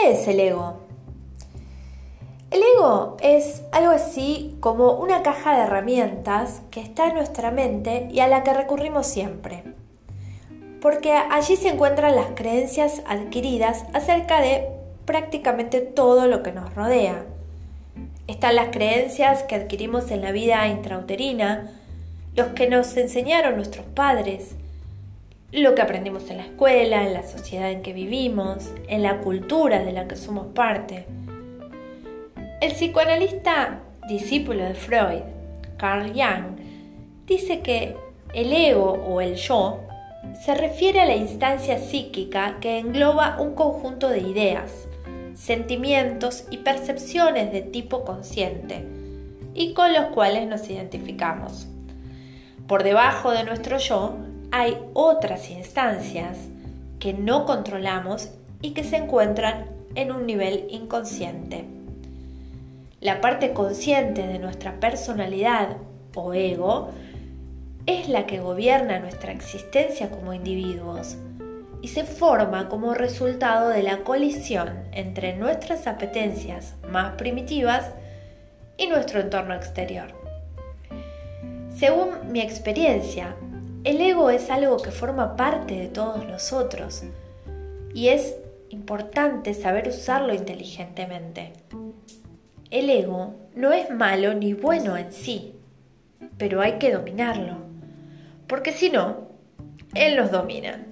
¿Qué es el ego? El ego es algo así como una caja de herramientas que está en nuestra mente y a la que recurrimos siempre. Porque allí se encuentran las creencias adquiridas acerca de prácticamente todo lo que nos rodea. Están las creencias que adquirimos en la vida intrauterina, los que nos enseñaron nuestros padres, lo que aprendimos en la escuela, en la sociedad en que vivimos, en la cultura de la que somos parte. El psicoanalista discípulo de Freud, Carl Jung, dice que el ego o el yo se refiere a la instancia psíquica que engloba un conjunto de ideas, sentimientos y percepciones de tipo consciente y con los cuales nos identificamos. Por debajo de nuestro yo hay otras instancias que no controlamos y que se encuentran en un nivel inconsciente. La parte consciente de nuestra personalidad o ego es la que gobierna nuestra existencia como individuos y se forma como resultado de la colisión entre nuestras apetencias más primitivas y nuestro entorno exterior. Según mi experiencia, el ego es algo que forma parte de todos nosotros y es importante saber usarlo inteligentemente. El ego no es malo ni bueno en sí, pero hay que dominarlo, porque si no, él nos domina.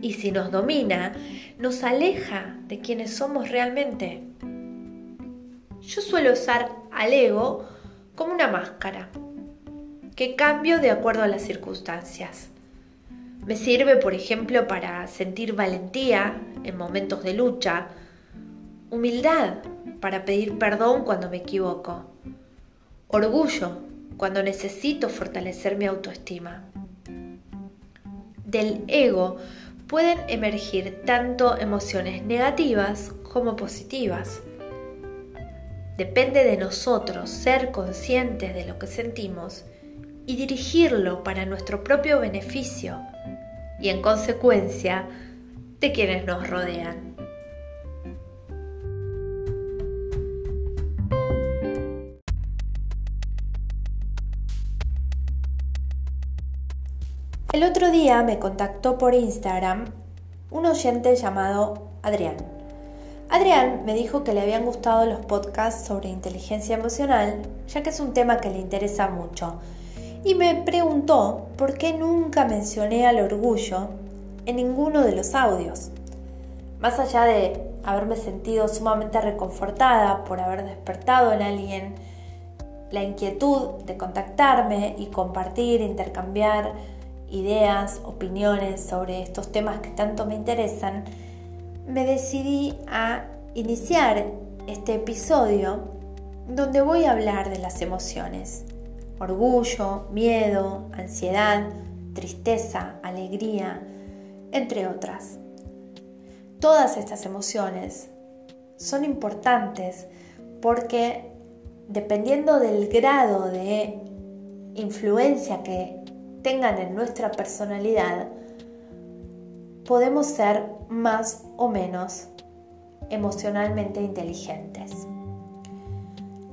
Y si nos domina, nos aleja de quienes somos realmente. Yo suelo usar al ego como una máscara que cambio de acuerdo a las circunstancias. Me sirve, por ejemplo, para sentir valentía en momentos de lucha, humildad para pedir perdón cuando me equivoco, orgullo cuando necesito fortalecer mi autoestima. Del ego pueden emergir tanto emociones negativas como positivas. Depende de nosotros ser conscientes de lo que sentimos y dirigirlo para nuestro propio beneficio y en consecuencia de quienes nos rodean. El otro día me contactó por Instagram un oyente llamado Adrián. Adrián me dijo que le habían gustado los podcasts sobre inteligencia emocional, ya que es un tema que le interesa mucho y me preguntó por qué nunca mencioné al orgullo en ninguno de los audios. Más allá de haberme sentido sumamente reconfortada por haber despertado en alguien la inquietud de contactarme y compartir, intercambiar ideas, opiniones sobre estos temas que tanto me interesan, me decidí a iniciar este episodio donde voy a hablar de las emociones orgullo, miedo, ansiedad, tristeza, alegría, entre otras. Todas estas emociones son importantes porque dependiendo del grado de influencia que tengan en nuestra personalidad, podemos ser más o menos emocionalmente inteligentes.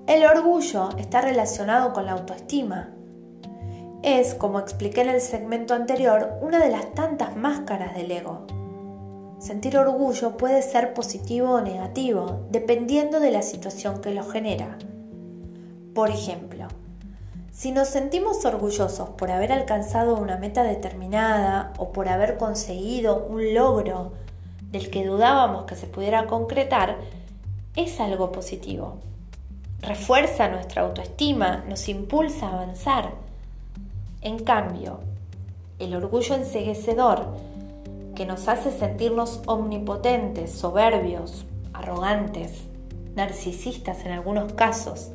El orgullo está relacionado con la autoestima. Es, como expliqué en el segmento anterior, una de las tantas máscaras del ego. Sentir orgullo puede ser positivo o negativo, dependiendo de la situación que lo genera. Por ejemplo, si nos sentimos orgullosos por haber alcanzado una meta determinada o por haber conseguido un logro del que dudábamos que se pudiera concretar, es algo positivo refuerza nuestra autoestima, nos impulsa a avanzar. En cambio, el orgullo enseguecedor, que nos hace sentirnos omnipotentes, soberbios, arrogantes, narcisistas en algunos casos,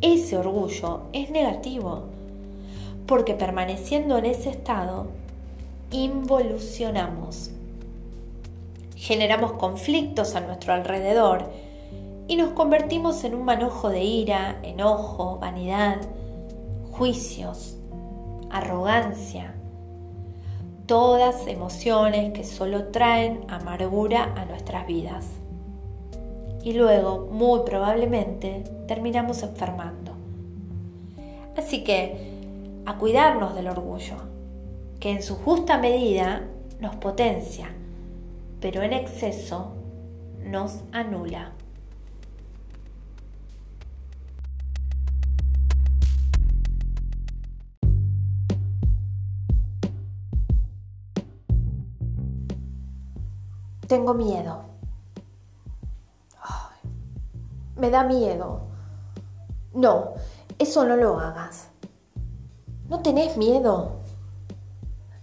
ese orgullo es negativo, porque permaneciendo en ese estado, involucionamos. Generamos conflictos a nuestro alrededor y nos convertimos en un manojo de ira, enojo, vanidad, juicios, arrogancia. todas emociones que solo traen amargura a nuestras vidas. Y luego, muy probablemente, terminamos enfermando. Así que, a cuidarnos del orgullo, que en su justa medida nos potencia, pero en exceso nos anula. Tengo miedo. me da miedo. No, eso no lo hagas. ¿No tenés miedo?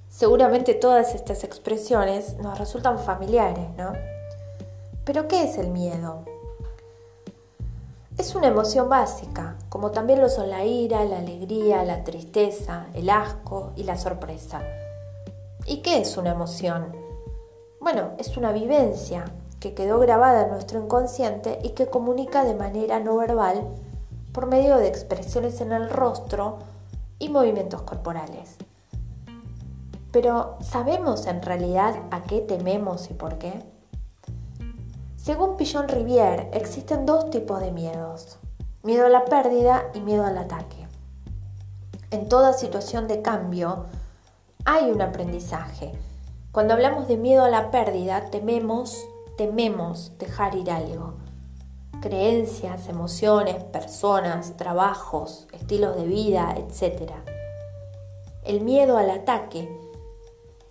Seguramente todas estas expresiones nos resultan familiares, ¿no? Pero ¿qué es el miedo? Es una emoción básica, como también lo son la ira, la alegría, la tristeza, el asco y la sorpresa. ¿Y qué es una emoción? Bueno, es una vivencia que quedó grabada en nuestro inconsciente y que comunica de manera no verbal por medio de expresiones en el rostro y movimientos corporales. Pero ¿sabemos en realidad a qué tememos y por qué? Según Pillon Rivière, existen dos tipos de miedos, miedo a la pérdida y miedo al ataque. En toda situación de cambio hay un aprendizaje cuando hablamos de miedo a la pérdida, tememos, tememos dejar ir algo. Creencias, emociones, personas, trabajos, estilos de vida, etc. El miedo al ataque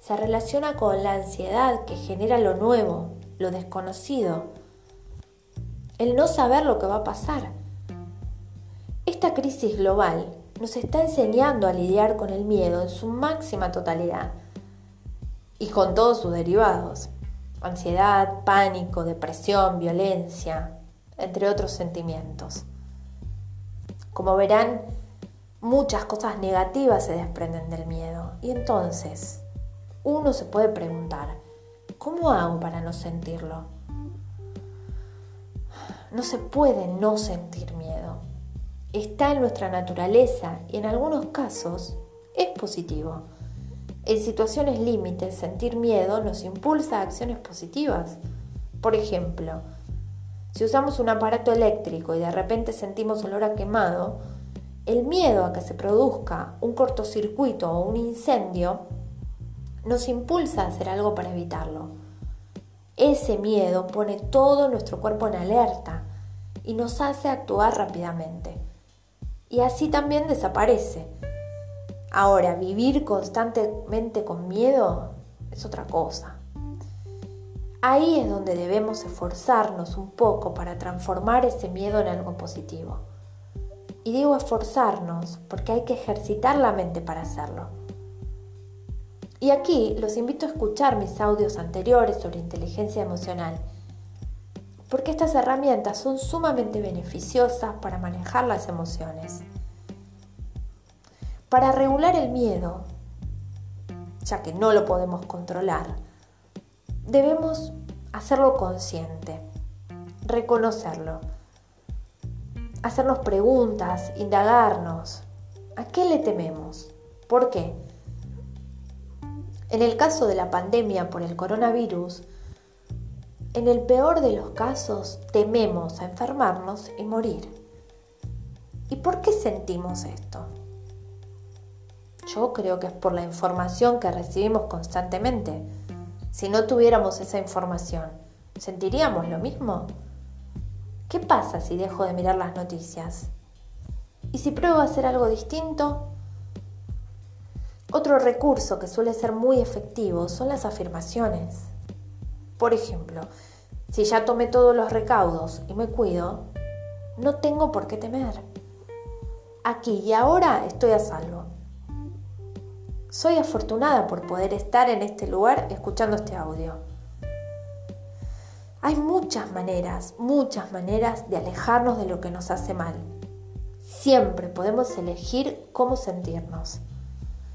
se relaciona con la ansiedad que genera lo nuevo, lo desconocido, el no saber lo que va a pasar. Esta crisis global nos está enseñando a lidiar con el miedo en su máxima totalidad y con todos sus derivados, ansiedad, pánico, depresión, violencia, entre otros sentimientos. Como verán, muchas cosas negativas se desprenden del miedo y entonces uno se puede preguntar, ¿cómo hago para no sentirlo? No se puede no sentir miedo. Está en nuestra naturaleza y en algunos casos es positivo. En situaciones límites, sentir miedo nos impulsa a acciones positivas. Por ejemplo, si usamos un aparato eléctrico y de repente sentimos olor a quemado, el miedo a que se produzca un cortocircuito o un incendio nos impulsa a hacer algo para evitarlo. Ese miedo pone todo nuestro cuerpo en alerta y nos hace actuar rápidamente. Y así también desaparece Ahora, vivir constantemente con miedo es otra cosa. Ahí es donde debemos esforzarnos un poco para transformar ese miedo en algo positivo. Y digo esforzarnos porque hay que ejercitar la mente para hacerlo. Y aquí los invito a escuchar mis audios anteriores sobre inteligencia emocional, porque estas herramientas son sumamente beneficiosas para manejar las emociones. Para regular el miedo, ya que no lo podemos controlar, debemos hacerlo consciente, reconocerlo, hacernos preguntas, indagarnos. ¿A qué le tememos? ¿Por qué? En el caso de la pandemia por el coronavirus, en el peor de los casos tememos a enfermarnos y morir. ¿Y por qué sentimos esto? Yo creo que es por la información que recibimos constantemente. Si no tuviéramos esa información, ¿sentiríamos lo mismo? ¿Qué pasa si dejo de mirar las noticias? ¿Y si pruebo a hacer algo distinto? Otro recurso que suele ser muy efectivo son las afirmaciones. Por ejemplo, si ya tomé todos los recaudos y me cuido, no tengo por qué temer. Aquí y ahora estoy a salvo. Soy afortunada por poder estar en este lugar escuchando este audio. Hay muchas maneras, muchas maneras de alejarnos de lo que nos hace mal. Siempre podemos elegir cómo sentirnos.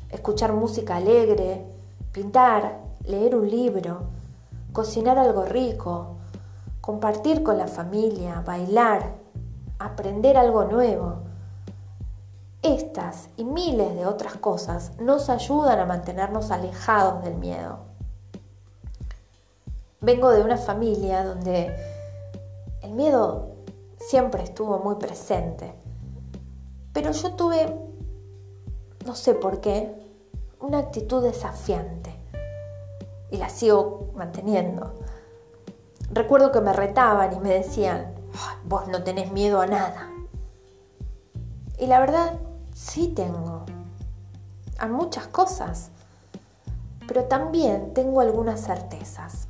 Escuchar música alegre, pintar, leer un libro, cocinar algo rico, compartir con la familia, bailar, aprender algo nuevo. Estas y miles de otras cosas nos ayudan a mantenernos alejados del miedo. Vengo de una familia donde el miedo siempre estuvo muy presente, pero yo tuve, no sé por qué, una actitud desafiante y la sigo manteniendo. Recuerdo que me retaban y me decían, vos no tenés miedo a nada. Y la verdad, sí tengo. A muchas cosas. Pero también tengo algunas certezas.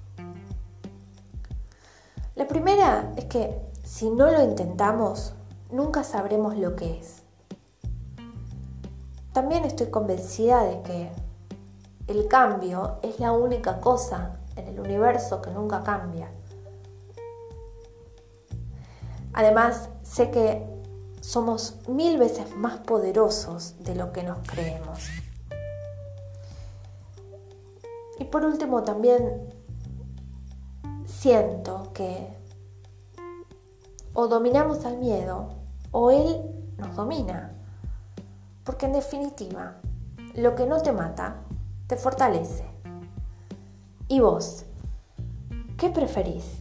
La primera es que si no lo intentamos, nunca sabremos lo que es. También estoy convencida de que el cambio es la única cosa en el universo que nunca cambia. Además, sé que somos mil veces más poderosos de lo que nos creemos. Y por último, también siento que o dominamos al miedo o él nos domina. Porque en definitiva, lo que no te mata, te fortalece. ¿Y vos? ¿Qué preferís?